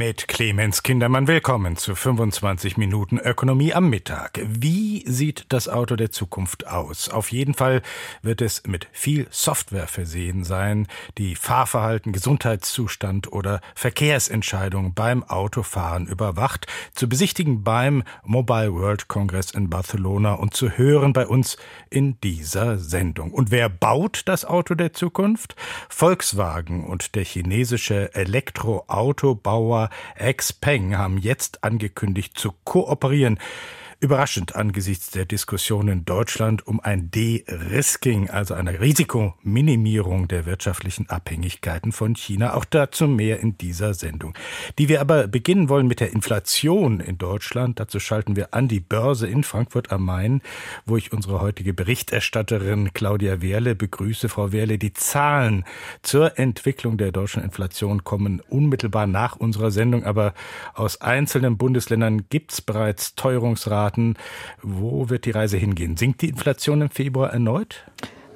Mit Clemens Kindermann willkommen zu 25 Minuten Ökonomie am Mittag. Wie sieht das Auto der Zukunft aus? Auf jeden Fall wird es mit viel Software versehen sein, die Fahrverhalten, Gesundheitszustand oder Verkehrsentscheidungen beim Autofahren überwacht, zu besichtigen beim Mobile World Congress in Barcelona und zu hören bei uns in dieser Sendung. Und wer baut das Auto der Zukunft? Volkswagen und der chinesische Elektroautobauer Xpeng haben jetzt angekündigt zu kooperieren. Überraschend angesichts der Diskussion in Deutschland um ein De-Risking, also eine Risikominimierung der wirtschaftlichen Abhängigkeiten von China. Auch dazu mehr in dieser Sendung. Die wir aber beginnen wollen mit der Inflation in Deutschland. Dazu schalten wir an die Börse in Frankfurt am Main, wo ich unsere heutige Berichterstatterin Claudia Wehrle begrüße. Frau Wehrle, die Zahlen zur Entwicklung der deutschen Inflation kommen unmittelbar nach unserer Sendung, aber aus einzelnen Bundesländern gibt es bereits Teuerungsraten erwarten. Wo wird die Reise hingehen? Sinkt die Inflation im Februar erneut?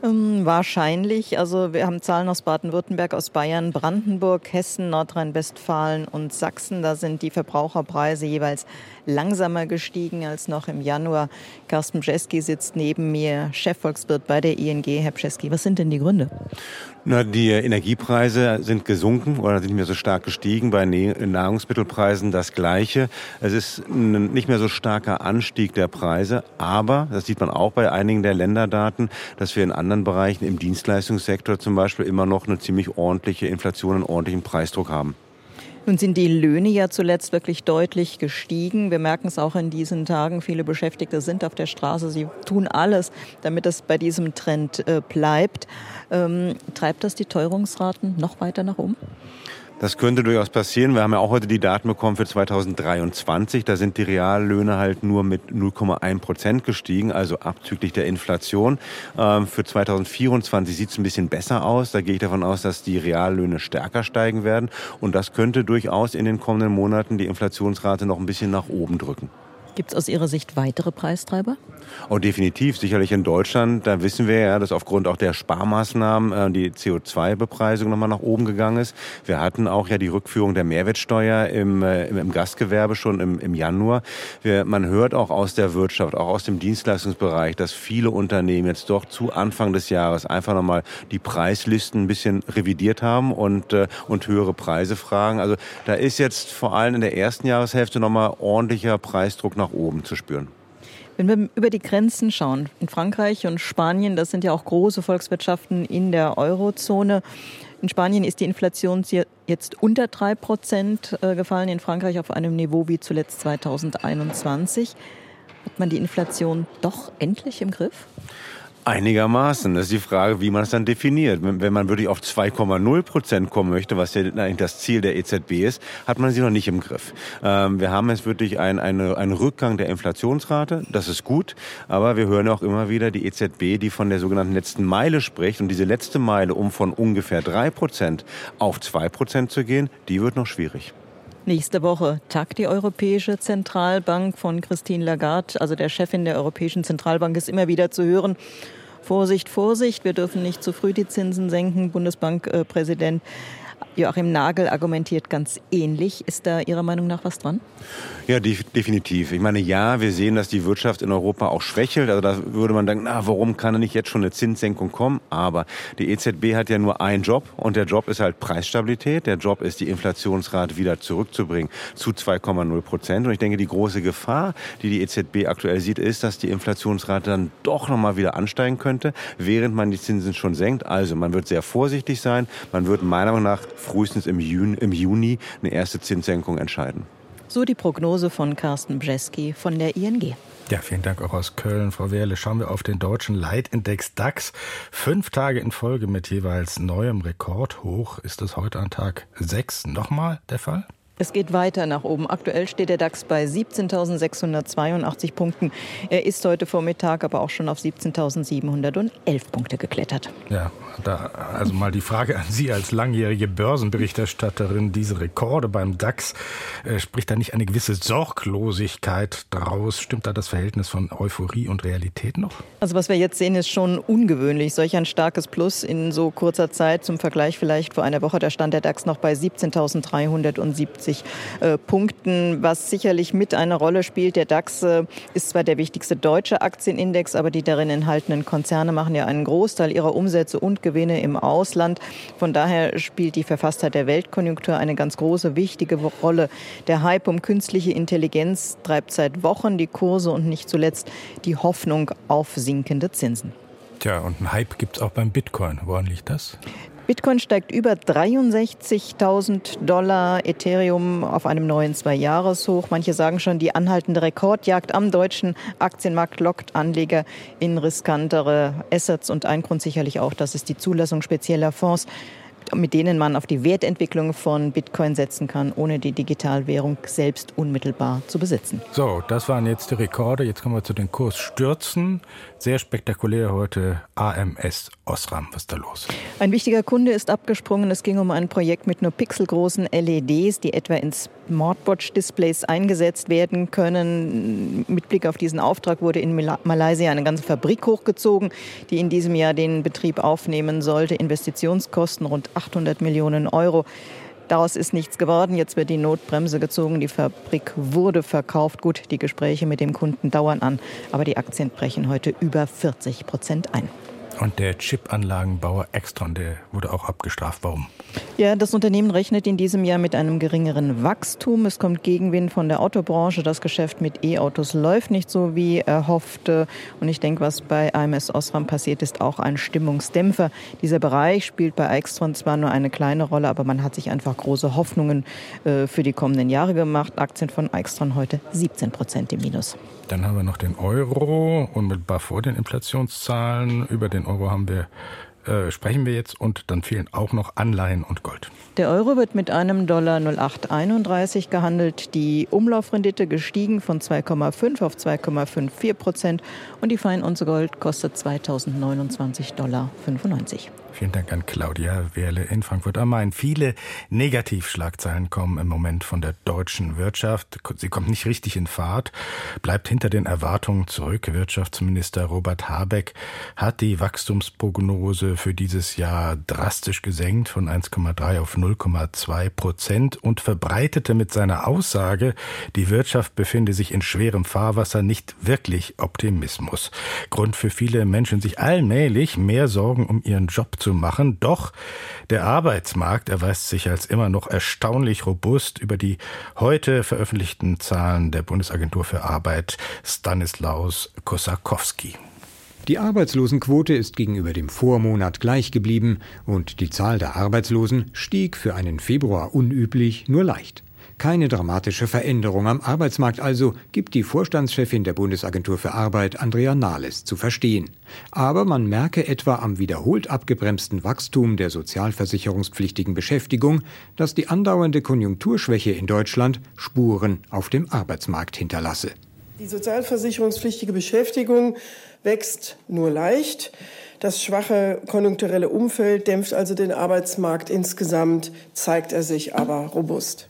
Ähm, wahrscheinlich. Also wir haben Zahlen aus Baden-Württemberg, aus Bayern, Brandenburg, Hessen, Nordrhein-Westfalen und Sachsen. Da sind die Verbraucherpreise jeweils langsamer gestiegen als noch im Januar. Carsten Bjeski sitzt neben mir, Chefvolkswirt bei der ING. Herr Bjeski, was sind denn die Gründe? Na, die Energiepreise sind gesunken oder sind nicht mehr so stark gestiegen. Bei Nahrungsmittelpreisen das Gleiche. Es ist ein nicht mehr so starker Anstieg der Preise. Aber, das sieht man auch bei einigen der Länderdaten, dass wir in anderen Bereichen, im Dienstleistungssektor zum Beispiel, immer noch eine ziemlich ordentliche Inflation, einen ordentlichen Preisdruck haben. Nun sind die Löhne ja zuletzt wirklich deutlich gestiegen. Wir merken es auch in diesen Tagen. Viele Beschäftigte sind auf der Straße. Sie tun alles, damit es bei diesem Trend äh, bleibt. Ähm, treibt das die Teuerungsraten noch weiter nach oben? Das könnte durchaus passieren. Wir haben ja auch heute die Daten bekommen für 2023. Da sind die Reallöhne halt nur mit 0,1 Prozent gestiegen, also abzüglich der Inflation. Ähm, für 2024 sieht es ein bisschen besser aus. Da gehe ich davon aus, dass die Reallöhne stärker steigen werden. Und das könnte durchaus in den kommenden Monaten die Inflationsrate noch ein bisschen nach oben drücken. Gibt es aus Ihrer Sicht weitere Preistreiber? Oh, definitiv. Sicherlich in Deutschland. Da wissen wir ja, dass aufgrund auch der Sparmaßnahmen äh, die CO2-Bepreisung nochmal nach oben gegangen ist. Wir hatten auch ja die Rückführung der Mehrwertsteuer im, äh, im Gastgewerbe schon im, im Januar. Wir, man hört auch aus der Wirtschaft, auch aus dem Dienstleistungsbereich, dass viele Unternehmen jetzt doch zu Anfang des Jahres einfach nochmal die Preislisten ein bisschen revidiert haben und, äh, und höhere Preise fragen. Also da ist jetzt vor allem in der ersten Jahreshälfte nochmal ordentlicher Preisdruck nach oben zu spüren. Wenn wir über die Grenzen schauen, in Frankreich und Spanien, das sind ja auch große Volkswirtschaften in der Eurozone. In Spanien ist die Inflation jetzt unter drei Prozent äh, gefallen, in Frankreich auf einem Niveau wie zuletzt 2021. Hat man die Inflation doch endlich im Griff? Einigermaßen. Das ist die Frage, wie man es dann definiert. Wenn man wirklich auf 2,0 Prozent kommen möchte, was ja eigentlich das Ziel der EZB ist, hat man sie noch nicht im Griff. Ähm, wir haben jetzt wirklich einen, eine, einen Rückgang der Inflationsrate. Das ist gut. Aber wir hören auch immer wieder die EZB, die von der sogenannten letzten Meile spricht. Und diese letzte Meile, um von ungefähr drei Prozent auf zwei Prozent zu gehen, die wird noch schwierig. Nächste Woche tagt die Europäische Zentralbank von Christine Lagarde, also der Chefin der Europäischen Zentralbank, ist immer wieder zu hören. Vorsicht, Vorsicht, wir dürfen nicht zu früh die Zinsen senken. Bundesbankpräsident Joachim Nagel argumentiert ganz ähnlich. Ist da Ihrer Meinung nach was dran? Ja, definitiv. Ich meine, ja, wir sehen, dass die Wirtschaft in Europa auch schwächelt. Also da würde man denken, na, warum kann nicht jetzt schon eine Zinssenkung kommen? Aber die EZB hat ja nur einen Job und der Job ist halt Preisstabilität. Der Job ist, die Inflationsrate wieder zurückzubringen zu 2,0 Prozent. Und ich denke, die große Gefahr, die die EZB aktuell sieht, ist, dass die Inflationsrate dann doch nochmal wieder ansteigen könnte, während man die Zinsen schon senkt. Also man wird sehr vorsichtig sein. Man wird meiner Meinung nach frühestens im Juni, im Juni eine erste Zinssenkung entscheiden. So die Prognose von Carsten Bjeski von der ING. Ja, vielen Dank auch aus Köln, Frau Wehrle. Schauen wir auf den deutschen Leitindex DAX. Fünf Tage in Folge mit jeweils neuem Rekordhoch. Ist es heute an Tag sechs nochmal der Fall? Es geht weiter nach oben. Aktuell steht der DAX bei 17.682 Punkten. Er ist heute Vormittag aber auch schon auf 17.711 Punkte geklettert. Ja, da also mal die Frage an Sie als langjährige Börsenberichterstatterin. Diese Rekorde beim DAX, äh, spricht da nicht eine gewisse Sorglosigkeit draus? Stimmt da das Verhältnis von Euphorie und Realität noch? Also was wir jetzt sehen, ist schon ungewöhnlich. Solch ein starkes Plus in so kurzer Zeit. Zum Vergleich vielleicht vor einer Woche, da stand der DAX noch bei 17.370 äh, Punkten, was sicherlich mit eine Rolle spielt. Der DAX äh, ist zwar der wichtigste deutsche Aktienindex, aber die darin enthaltenen Konzerne machen ja einen Großteil ihrer Umsätze und Gewinne im Ausland. Von daher spielt die Verfasstheit der Weltkonjunktur eine ganz große, wichtige Rolle. Der Hype um künstliche Intelligenz treibt seit Wochen die Kurse und nicht zuletzt die Hoffnung auf sinkende Zinsen. Tja, und einen Hype gibt es auch beim Bitcoin. Woran liegt das? Bitcoin steigt über 63.000 Dollar, Ethereum auf einem neuen Zwei-Jahres-Hoch. Manche sagen schon, die anhaltende Rekordjagd am deutschen Aktienmarkt lockt Anleger in riskantere Assets und ein Grund sicherlich auch, das ist die Zulassung spezieller Fonds mit denen man auf die Wertentwicklung von Bitcoin setzen kann, ohne die Digitalwährung selbst unmittelbar zu besitzen. So, das waren jetzt die Rekorde. Jetzt kommen wir zu den Kursstürzen. Sehr spektakulär heute AMS Osram. Was ist da los? Ein wichtiger Kunde ist abgesprungen. Es ging um ein Projekt mit nur pixelgroßen LEDs, die etwa in Smartwatch-Displays eingesetzt werden können. Mit Blick auf diesen Auftrag wurde in Malaysia eine ganze Fabrik hochgezogen, die in diesem Jahr den Betrieb aufnehmen sollte. Investitionskosten rund 800 Millionen Euro. Daraus ist nichts geworden. Jetzt wird die Notbremse gezogen. Die Fabrik wurde verkauft. Gut, die Gespräche mit dem Kunden dauern an, aber die Aktien brechen heute über 40 Prozent ein. Und der Chipanlagenbauer Extron, der wurde auch abgestraft. Warum? Ja, das Unternehmen rechnet in diesem Jahr mit einem geringeren Wachstum. Es kommt Gegenwind von der Autobranche. Das Geschäft mit E-Autos läuft nicht so wie erhofft. Und ich denke, was bei AMS Osram passiert, ist auch ein Stimmungsdämpfer. Dieser Bereich spielt bei Extron zwar nur eine kleine Rolle, aber man hat sich einfach große Hoffnungen äh, für die kommenden Jahre gemacht. Aktien von Extron heute 17 Prozent im Minus. Dann haben wir noch den Euro, unmittelbar vor den Inflationszahlen. Über den Euro haben wir äh, sprechen wir jetzt und dann fehlen auch noch Anleihen und Gold. Der Euro wird mit einem Dollar 0,831 gehandelt, die Umlaufrendite gestiegen von 2,5 auf 2,54 Prozent und die Feinunze Gold kostet 2029 Dollar 95. Vielen Dank an Claudia Wehrle in Frankfurt am Main. Viele Negativschlagzeilen kommen im Moment von der deutschen Wirtschaft. Sie kommt nicht richtig in Fahrt, bleibt hinter den Erwartungen zurück. Wirtschaftsminister Robert Habeck hat die Wachstumsprognose für dieses Jahr drastisch gesenkt von 1,3 auf 0,2 Prozent und verbreitete mit seiner Aussage, die Wirtschaft befinde sich in schwerem Fahrwasser, nicht wirklich Optimismus. Grund für viele Menschen, sich allmählich mehr Sorgen um ihren Job zu machen. Doch der Arbeitsmarkt erweist sich als immer noch erstaunlich robust über die heute veröffentlichten Zahlen der Bundesagentur für Arbeit Stanislaus Kosakowski. Die Arbeitslosenquote ist gegenüber dem Vormonat gleich geblieben und die Zahl der Arbeitslosen stieg für einen Februar unüblich nur leicht. Keine dramatische Veränderung am Arbeitsmarkt also, gibt die Vorstandschefin der Bundesagentur für Arbeit, Andrea Nahles, zu verstehen. Aber man merke etwa am wiederholt abgebremsten Wachstum der sozialversicherungspflichtigen Beschäftigung, dass die andauernde Konjunkturschwäche in Deutschland Spuren auf dem Arbeitsmarkt hinterlasse. Die sozialversicherungspflichtige Beschäftigung wächst nur leicht. Das schwache konjunkturelle Umfeld dämpft also den Arbeitsmarkt insgesamt, zeigt er sich aber robust.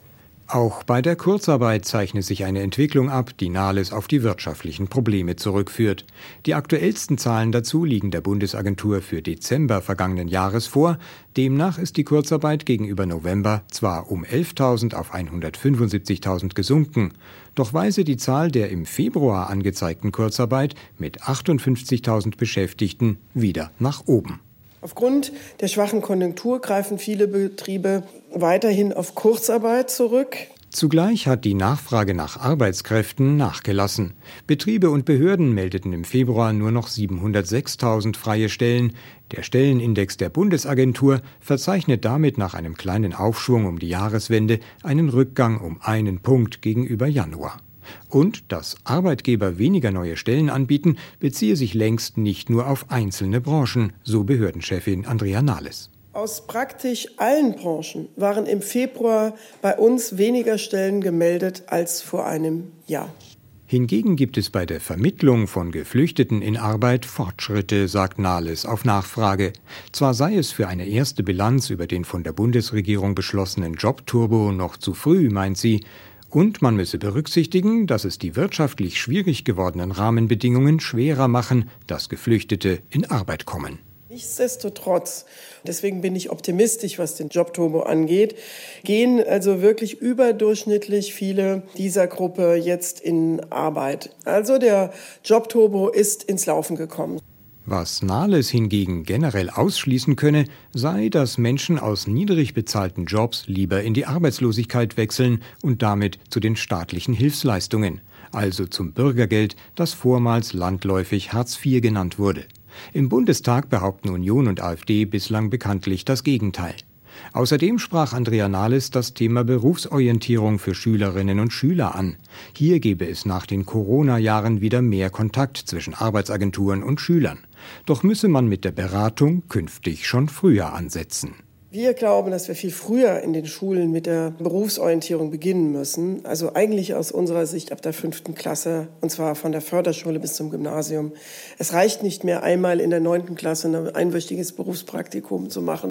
Auch bei der Kurzarbeit zeichnet sich eine Entwicklung ab, die Nahles auf die wirtschaftlichen Probleme zurückführt. Die aktuellsten Zahlen dazu liegen der Bundesagentur für Dezember vergangenen Jahres vor. Demnach ist die Kurzarbeit gegenüber November zwar um 11.000 auf 175.000 gesunken, doch weise die Zahl der im Februar angezeigten Kurzarbeit mit 58.000 Beschäftigten wieder nach oben. Aufgrund der schwachen Konjunktur greifen viele Betriebe weiterhin auf Kurzarbeit zurück. Zugleich hat die Nachfrage nach Arbeitskräften nachgelassen. Betriebe und Behörden meldeten im Februar nur noch 706.000 freie Stellen. Der Stellenindex der Bundesagentur verzeichnet damit nach einem kleinen Aufschwung um die Jahreswende einen Rückgang um einen Punkt gegenüber Januar. Und dass Arbeitgeber weniger neue Stellen anbieten, beziehe sich längst nicht nur auf einzelne Branchen, so Behördenchefin Andrea Nahles. Aus praktisch allen Branchen waren im Februar bei uns weniger Stellen gemeldet als vor einem Jahr. Hingegen gibt es bei der Vermittlung von Geflüchteten in Arbeit Fortschritte, sagt Nahles auf Nachfrage. Zwar sei es für eine erste Bilanz über den von der Bundesregierung beschlossenen Jobturbo noch zu früh, meint sie, und man müsse berücksichtigen, dass es die wirtschaftlich schwierig gewordenen Rahmenbedingungen schwerer machen, dass Geflüchtete in Arbeit kommen. Nichtsdestotrotz, deswegen bin ich optimistisch, was den Jobturbo angeht, gehen also wirklich überdurchschnittlich viele dieser Gruppe jetzt in Arbeit. Also der Jobturbo ist ins Laufen gekommen. Was Nahles hingegen generell ausschließen könne, sei, dass Menschen aus niedrig bezahlten Jobs lieber in die Arbeitslosigkeit wechseln und damit zu den staatlichen Hilfsleistungen, also zum Bürgergeld, das vormals landläufig Hartz IV genannt wurde. Im Bundestag behaupten Union und AfD bislang bekanntlich das Gegenteil. Außerdem sprach Andrea Nahles das Thema Berufsorientierung für Schülerinnen und Schüler an. Hier gebe es nach den Corona-Jahren wieder mehr Kontakt zwischen Arbeitsagenturen und Schülern. Doch müsse man mit der Beratung künftig schon früher ansetzen. Wir glauben, dass wir viel früher in den Schulen mit der Berufsorientierung beginnen müssen. Also eigentlich aus unserer Sicht ab der fünften Klasse, und zwar von der Förderschule bis zum Gymnasium. Es reicht nicht mehr einmal in der neunten Klasse ein einwöchiges Berufspraktikum zu machen.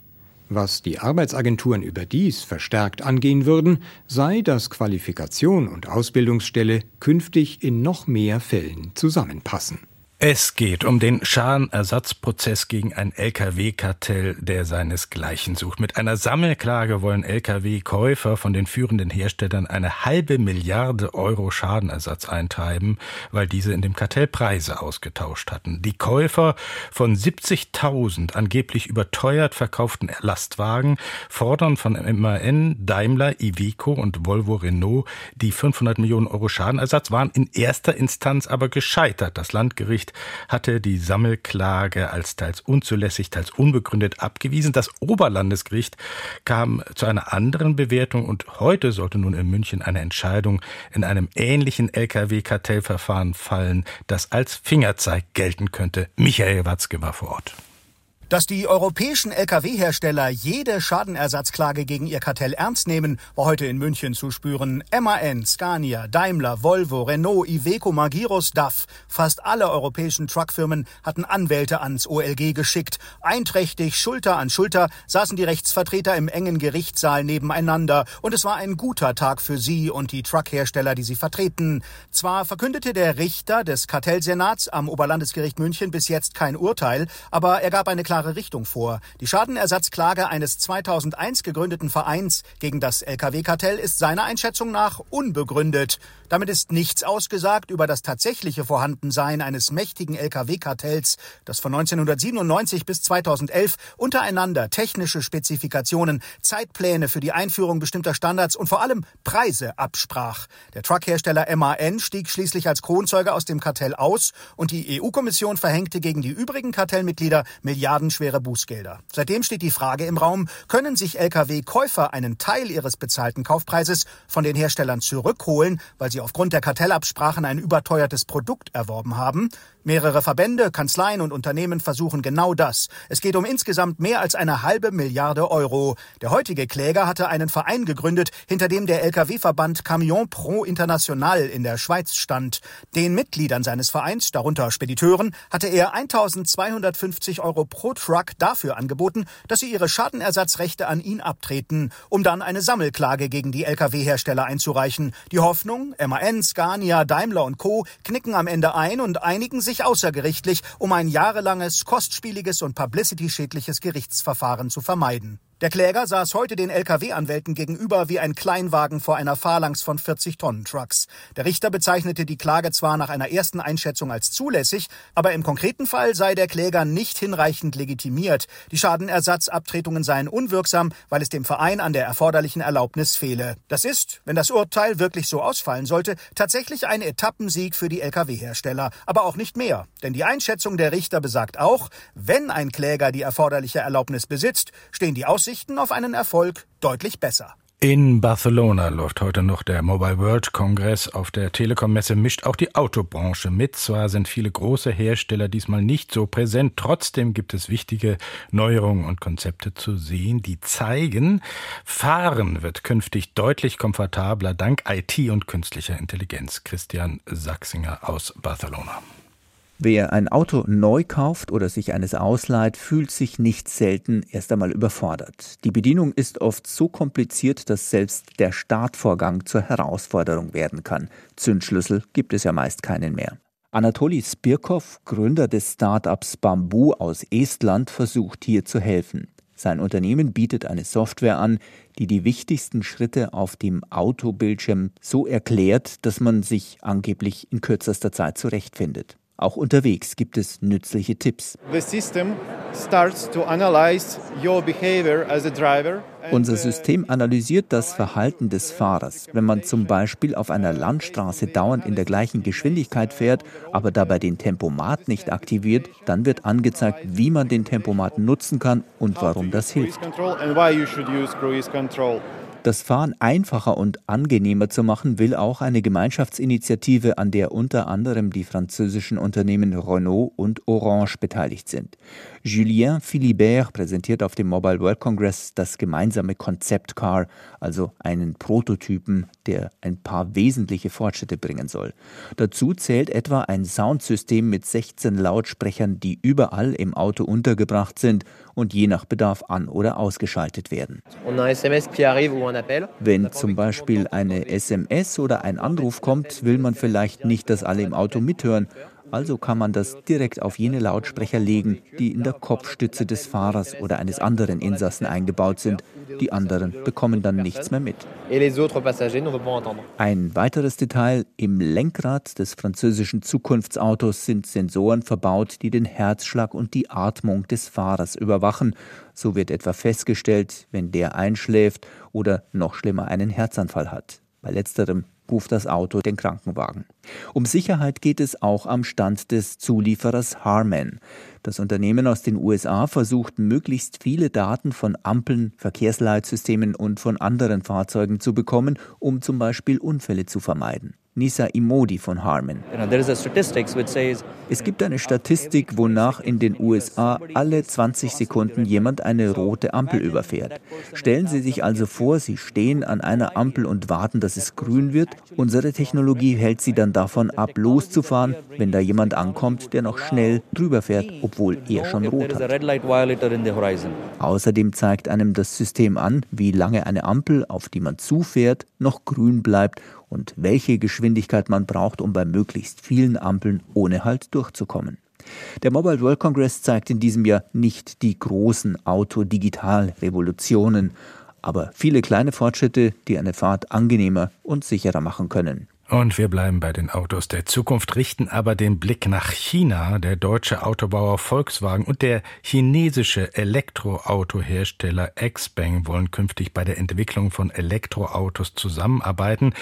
Was die Arbeitsagenturen überdies verstärkt angehen würden, sei, dass Qualifikation und Ausbildungsstelle künftig in noch mehr Fällen zusammenpassen. Es geht um den Schadenersatzprozess gegen ein Lkw-Kartell, der seinesgleichen sucht. Mit einer Sammelklage wollen Lkw-Käufer von den führenden Herstellern eine halbe Milliarde Euro Schadenersatz eintreiben, weil diese in dem Kartell Preise ausgetauscht hatten. Die Käufer von 70.000 angeblich überteuert verkauften Lastwagen fordern von MAN, Daimler, Iveco und Volvo Renault die 500 Millionen Euro Schadenersatz, waren in erster Instanz aber gescheitert. Das Landgericht hatte die Sammelklage als teils unzulässig, teils unbegründet abgewiesen. Das Oberlandesgericht kam zu einer anderen Bewertung und heute sollte nun in München eine Entscheidung in einem ähnlichen Lkw-Kartellverfahren fallen, das als Fingerzeig gelten könnte. Michael Watzke war vor Ort. Dass die europäischen Lkw-Hersteller jede Schadenersatzklage gegen ihr Kartell ernst nehmen, war heute in München zu spüren. MAN, Scania, Daimler, Volvo, Renault, Iveco, Magirus, DAF. Fast alle europäischen Truckfirmen hatten Anwälte ans OLG geschickt. Einträchtig, Schulter an Schulter, saßen die Rechtsvertreter im engen Gerichtssaal nebeneinander. Und es war ein guter Tag für sie und die Truckhersteller, die sie vertreten. Zwar verkündete der Richter des Kartellsenats am Oberlandesgericht München bis jetzt kein Urteil, aber er gab eine klare klare Richtung vor. Die Schadenersatzklage eines 2001 gegründeten Vereins gegen das Lkw-Kartell ist seiner Einschätzung nach unbegründet. Damit ist nichts ausgesagt über das tatsächliche Vorhandensein eines mächtigen Lkw-Kartells, das von 1997 bis 2011 untereinander technische Spezifikationen, Zeitpläne für die Einführung bestimmter Standards und vor allem Preise absprach. Der Truckhersteller MAN stieg schließlich als Kronzeuge aus dem Kartell aus und die EU-Kommission verhängte gegen die übrigen Kartellmitglieder Milliarden schwere Bußgelder. Seitdem steht die Frage im Raum, können sich Lkw-Käufer einen Teil ihres bezahlten Kaufpreises von den Herstellern zurückholen, weil sie aufgrund der Kartellabsprachen ein überteuertes Produkt erworben haben? Mehrere Verbände, Kanzleien und Unternehmen versuchen genau das. Es geht um insgesamt mehr als eine halbe Milliarde Euro. Der heutige Kläger hatte einen Verein gegründet, hinter dem der Lkw-Verband Camion Pro International in der Schweiz stand. Den Mitgliedern seines Vereins, darunter Spediteuren, hatte er 1250 Euro pro Truck dafür angeboten, dass sie ihre Schadenersatzrechte an ihn abtreten, um dann eine Sammelklage gegen die Lkw-Hersteller einzureichen. Die Hoffnung, MAN, Scania, Daimler und Co. knicken am Ende ein und einigen sich außergerichtlich, um ein jahrelanges, kostspieliges und publicity-schädliches Gerichtsverfahren zu vermeiden. Der Kläger saß heute den Lkw-Anwälten gegenüber wie ein Kleinwagen vor einer Phalanx von 40-Tonnen-Trucks. Der Richter bezeichnete die Klage zwar nach einer ersten Einschätzung als zulässig, aber im konkreten Fall sei der Kläger nicht hinreichend legitimiert. Die Schadenersatzabtretungen seien unwirksam, weil es dem Verein an der erforderlichen Erlaubnis fehle. Das ist, wenn das Urteil wirklich so ausfallen sollte, tatsächlich ein Etappensieg für die Lkw-Hersteller, aber auch nicht mehr. Denn die Einschätzung der Richter besagt auch, wenn ein Kläger die erforderliche Erlaubnis besitzt, stehen die Aussichten Aussichten auf einen Erfolg deutlich besser. In Barcelona läuft heute noch der Mobile World Congress. Auf der Telekom-Messe mischt auch die Autobranche mit. Zwar sind viele große Hersteller diesmal nicht so präsent, trotzdem gibt es wichtige Neuerungen und Konzepte zu sehen, die zeigen, Fahren wird künftig deutlich komfortabler dank IT und künstlicher Intelligenz. Christian Sachsinger aus Barcelona. Wer ein Auto neu kauft oder sich eines ausleiht, fühlt sich nicht selten erst einmal überfordert. Die Bedienung ist oft so kompliziert, dass selbst der Startvorgang zur Herausforderung werden kann. Zündschlüssel gibt es ja meist keinen mehr. Anatoli Spirkov, Gründer des Startups Bamboo aus Estland, versucht hier zu helfen. Sein Unternehmen bietet eine Software an, die die wichtigsten Schritte auf dem Autobildschirm so erklärt, dass man sich angeblich in kürzester Zeit zurechtfindet. Auch unterwegs gibt es nützliche Tipps. Unser System analysiert das Verhalten des Fahrers. Wenn man zum Beispiel auf einer Landstraße dauernd in der gleichen Geschwindigkeit fährt, aber dabei den Tempomat nicht aktiviert, dann wird angezeigt, wie man den Tempomat nutzen kann und warum das hilft. Das Fahren einfacher und angenehmer zu machen, will auch eine Gemeinschaftsinitiative, an der unter anderem die französischen Unternehmen Renault und Orange beteiligt sind. Julien Philibert präsentiert auf dem Mobile World Congress das gemeinsame Concept Car, also einen Prototypen, der ein paar wesentliche Fortschritte bringen soll. Dazu zählt etwa ein Soundsystem mit 16 Lautsprechern, die überall im Auto untergebracht sind und je nach Bedarf an- oder ausgeschaltet werden. Wenn zum Beispiel eine SMS oder ein Anruf kommt, will man vielleicht nicht, dass alle im Auto mithören also kann man das direkt auf jene Lautsprecher legen, die in der Kopfstütze des Fahrers oder eines anderen Insassen eingebaut sind. Die anderen bekommen dann nichts mehr mit. Ein weiteres Detail, im Lenkrad des französischen Zukunftsautos sind Sensoren verbaut, die den Herzschlag und die Atmung des Fahrers überwachen. So wird etwa festgestellt, wenn der einschläft oder noch schlimmer einen Herzanfall hat. Bei letzterem ruft das Auto den Krankenwagen. Um Sicherheit geht es auch am Stand des Zulieferers Harman. Das Unternehmen aus den USA versucht, möglichst viele Daten von Ampeln, Verkehrsleitsystemen und von anderen Fahrzeugen zu bekommen, um zum Beispiel Unfälle zu vermeiden. Nisa Imodi von Harman. Es gibt eine Statistik, wonach in den USA alle 20 Sekunden jemand eine rote Ampel überfährt. Stellen Sie sich also vor, Sie stehen an einer Ampel und warten, dass es grün wird. Unsere Technologie hält Sie dann davon ab, loszufahren, wenn da jemand ankommt, der noch schnell drüber fährt, obwohl er schon rot hat. Außerdem zeigt einem das System an, wie lange eine Ampel, auf die man zufährt, noch grün bleibt und welche Geschwindigkeit man braucht, um bei möglichst vielen Ampeln ohne Halt durchzukommen. Der Mobile World Congress zeigt in diesem Jahr nicht die großen Autodigital-Revolutionen, aber viele kleine Fortschritte, die eine Fahrt angenehmer und sicherer machen können. Und wir bleiben bei den Autos der Zukunft, richten aber den Blick nach China. Der deutsche Autobauer Volkswagen und der chinesische Elektroautohersteller Xpeng wollen künftig bei der Entwicklung von Elektroautos zusammenarbeiten.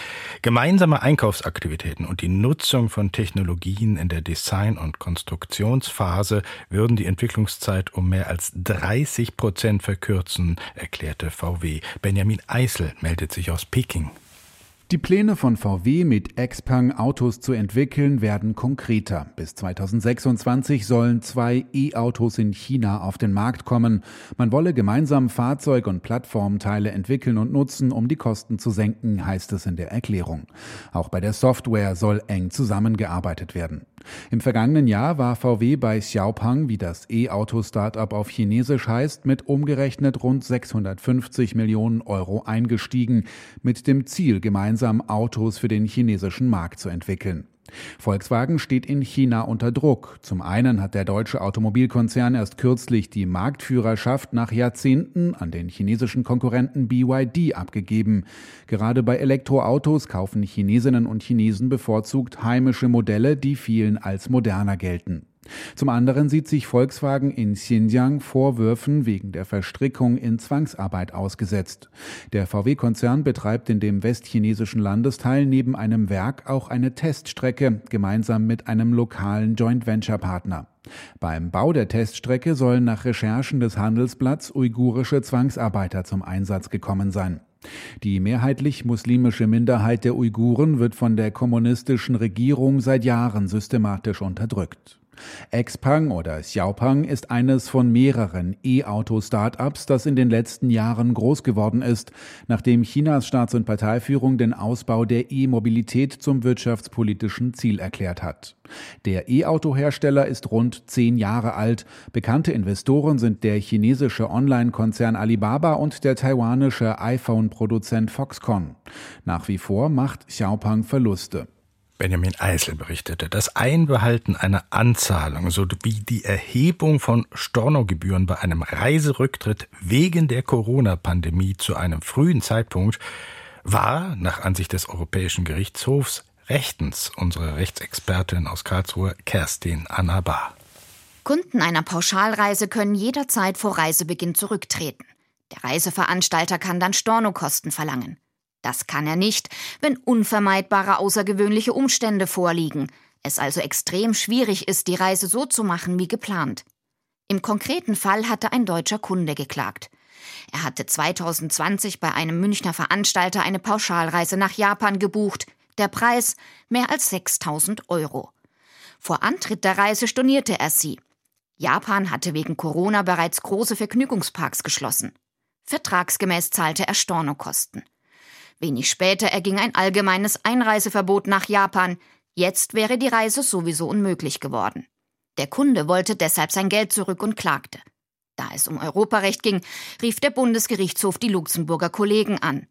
Gemeinsame Einkaufsaktivitäten und die Nutzung von Technologien in der Design- und Konstruktionsphase würden die Entwicklungszeit um mehr als 30 Prozent verkürzen, erklärte VW. Benjamin Eisel meldet sich aus Peking. Die Pläne von VW mit Xpeng Autos zu entwickeln werden konkreter. Bis 2026 sollen zwei E-Autos in China auf den Markt kommen. Man wolle gemeinsam Fahrzeug- und Plattformteile entwickeln und nutzen, um die Kosten zu senken, heißt es in der Erklärung. Auch bei der Software soll eng zusammengearbeitet werden. Im vergangenen Jahr war VW bei Xiaopeng, wie das E-Auto-Startup auf Chinesisch heißt, mit umgerechnet rund 650 Millionen Euro eingestiegen, mit dem Ziel, gemeinsam Autos für den chinesischen Markt zu entwickeln. Volkswagen steht in China unter Druck. Zum einen hat der deutsche Automobilkonzern erst kürzlich die Marktführerschaft nach Jahrzehnten an den chinesischen Konkurrenten BYD abgegeben. Gerade bei Elektroautos kaufen Chinesinnen und Chinesen bevorzugt heimische Modelle, die vielen als moderner gelten. Zum anderen sieht sich Volkswagen in Xinjiang Vorwürfen wegen der Verstrickung in Zwangsarbeit ausgesetzt. Der VW-Konzern betreibt in dem westchinesischen Landesteil neben einem Werk auch eine Teststrecke gemeinsam mit einem lokalen Joint Venture Partner. Beim Bau der Teststrecke sollen nach Recherchen des Handelsblatts uigurische Zwangsarbeiter zum Einsatz gekommen sein. Die mehrheitlich muslimische Minderheit der Uiguren wird von der kommunistischen Regierung seit Jahren systematisch unterdrückt. Xpeng oder Xiaopeng ist eines von mehreren E-Auto-Startups, das in den letzten Jahren groß geworden ist, nachdem Chinas Staats- und Parteiführung den Ausbau der E-Mobilität zum wirtschaftspolitischen Ziel erklärt hat. Der E-Auto-Hersteller ist rund zehn Jahre alt. Bekannte Investoren sind der chinesische Online-Konzern Alibaba und der taiwanische iPhone-Produzent Foxconn. Nach wie vor macht Xiaopeng Verluste. Benjamin Eisel berichtete, das Einbehalten einer Anzahlung sowie die Erhebung von Stornogebühren bei einem Reiserücktritt wegen der Corona-Pandemie zu einem frühen Zeitpunkt war, nach Ansicht des Europäischen Gerichtshofs, rechtens unsere Rechtsexpertin aus Karlsruhe, Kerstin Anna Bar. Kunden einer Pauschalreise können jederzeit vor Reisebeginn zurücktreten. Der Reiseveranstalter kann dann Stornokosten verlangen. Das kann er nicht, wenn unvermeidbare außergewöhnliche Umstände vorliegen, es also extrem schwierig ist, die Reise so zu machen wie geplant. Im konkreten Fall hatte ein deutscher Kunde geklagt. Er hatte 2020 bei einem Münchner Veranstalter eine Pauschalreise nach Japan gebucht, der Preis mehr als 6000 Euro. Vor Antritt der Reise stornierte er sie. Japan hatte wegen Corona bereits große Vergnügungsparks geschlossen. Vertragsgemäß zahlte er Stornokosten. Wenig später erging ein allgemeines Einreiseverbot nach Japan. Jetzt wäre die Reise sowieso unmöglich geworden. Der Kunde wollte deshalb sein Geld zurück und klagte. Da es um Europarecht ging, rief der Bundesgerichtshof die Luxemburger Kollegen an.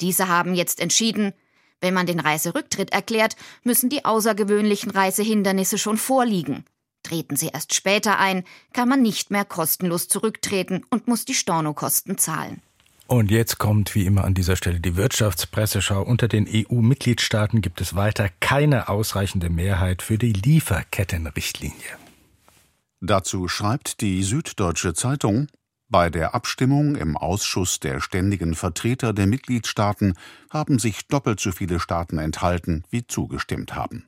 Diese haben jetzt entschieden, wenn man den Reiserücktritt erklärt, müssen die außergewöhnlichen Reisehindernisse schon vorliegen. Treten sie erst später ein, kann man nicht mehr kostenlos zurücktreten und muss die Stornokosten zahlen. Und jetzt kommt wie immer an dieser Stelle die Wirtschaftspresseschau. Unter den EU-Mitgliedstaaten gibt es weiter keine ausreichende Mehrheit für die Lieferkettenrichtlinie. Dazu schreibt die Süddeutsche Zeitung, bei der Abstimmung im Ausschuss der ständigen Vertreter der Mitgliedstaaten haben sich doppelt so viele Staaten enthalten, wie zugestimmt haben.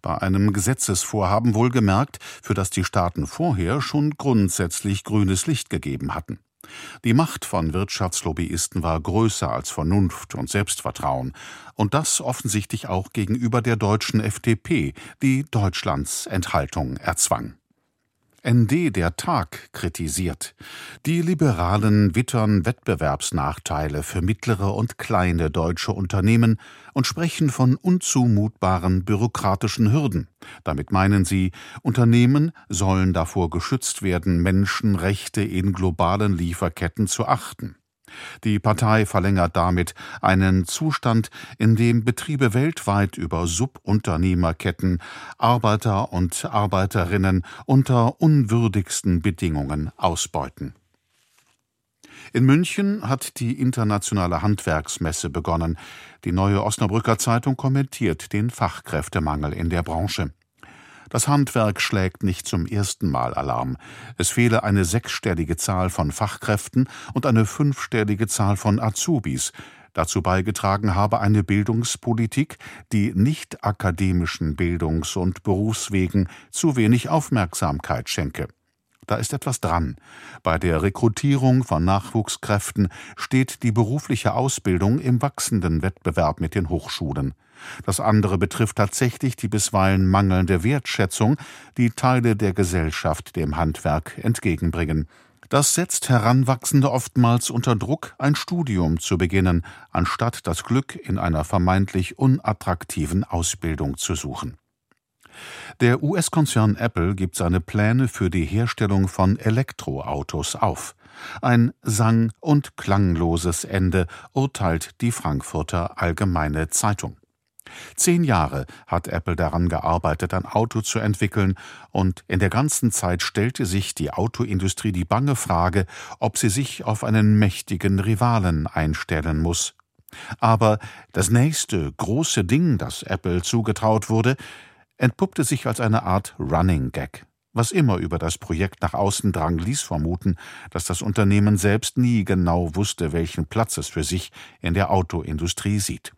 Bei einem Gesetzesvorhaben wohlgemerkt, für das die Staaten vorher schon grundsätzlich grünes Licht gegeben hatten. Die Macht von Wirtschaftslobbyisten war größer als Vernunft und Selbstvertrauen, und das offensichtlich auch gegenüber der deutschen FDP, die Deutschlands Enthaltung erzwang. ND der Tag kritisiert. Die Liberalen wittern Wettbewerbsnachteile für mittlere und kleine deutsche Unternehmen und sprechen von unzumutbaren bürokratischen Hürden. Damit meinen sie, Unternehmen sollen davor geschützt werden, Menschenrechte in globalen Lieferketten zu achten. Die Partei verlängert damit einen Zustand, in dem Betriebe weltweit über Subunternehmerketten Arbeiter und Arbeiterinnen unter unwürdigsten Bedingungen ausbeuten. In München hat die internationale Handwerksmesse begonnen. Die neue Osnabrücker Zeitung kommentiert den Fachkräftemangel in der Branche. Das Handwerk schlägt nicht zum ersten Mal Alarm. Es fehle eine sechsstellige Zahl von Fachkräften und eine fünfstellige Zahl von Azubis. Dazu beigetragen habe eine Bildungspolitik, die nicht akademischen Bildungs- und Berufswegen zu wenig Aufmerksamkeit schenke. Da ist etwas dran. Bei der Rekrutierung von Nachwuchskräften steht die berufliche Ausbildung im wachsenden Wettbewerb mit den Hochschulen. Das andere betrifft tatsächlich die bisweilen mangelnde Wertschätzung, die Teile der Gesellschaft dem Handwerk entgegenbringen. Das setzt Heranwachsende oftmals unter Druck, ein Studium zu beginnen, anstatt das Glück in einer vermeintlich unattraktiven Ausbildung zu suchen. Der US-Konzern Apple gibt seine Pläne für die Herstellung von Elektroautos auf. Ein sang- und klangloses Ende urteilt die Frankfurter Allgemeine Zeitung. Zehn Jahre hat Apple daran gearbeitet, ein Auto zu entwickeln, und in der ganzen Zeit stellte sich die Autoindustrie die bange Frage, ob sie sich auf einen mächtigen Rivalen einstellen muss. Aber das nächste große Ding, das Apple zugetraut wurde, entpuppte sich als eine Art Running Gag. Was immer über das Projekt nach außen drang, ließ vermuten, dass das Unternehmen selbst nie genau wusste, welchen Platz es für sich in der Autoindustrie sieht.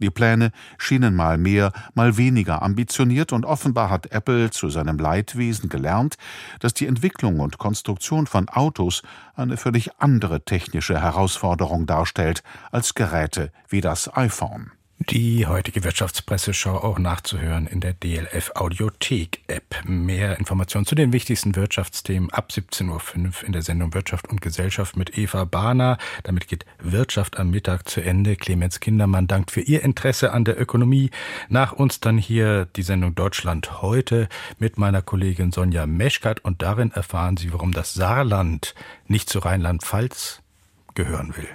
Die Pläne schienen mal mehr, mal weniger ambitioniert und offenbar hat Apple zu seinem Leidwesen gelernt, dass die Entwicklung und Konstruktion von Autos eine völlig andere technische Herausforderung darstellt als Geräte wie das iPhone. Die heutige Wirtschaftspresseschau auch nachzuhören in der DLF Audiothek App. Mehr Informationen zu den wichtigsten Wirtschaftsthemen ab 17.05 Uhr in der Sendung Wirtschaft und Gesellschaft mit Eva Bahner. Damit geht Wirtschaft am Mittag zu Ende. Clemens Kindermann dankt für Ihr Interesse an der Ökonomie. Nach uns dann hier die Sendung Deutschland heute mit meiner Kollegin Sonja Meschkat und darin erfahren Sie, warum das Saarland nicht zu Rheinland-Pfalz gehören will.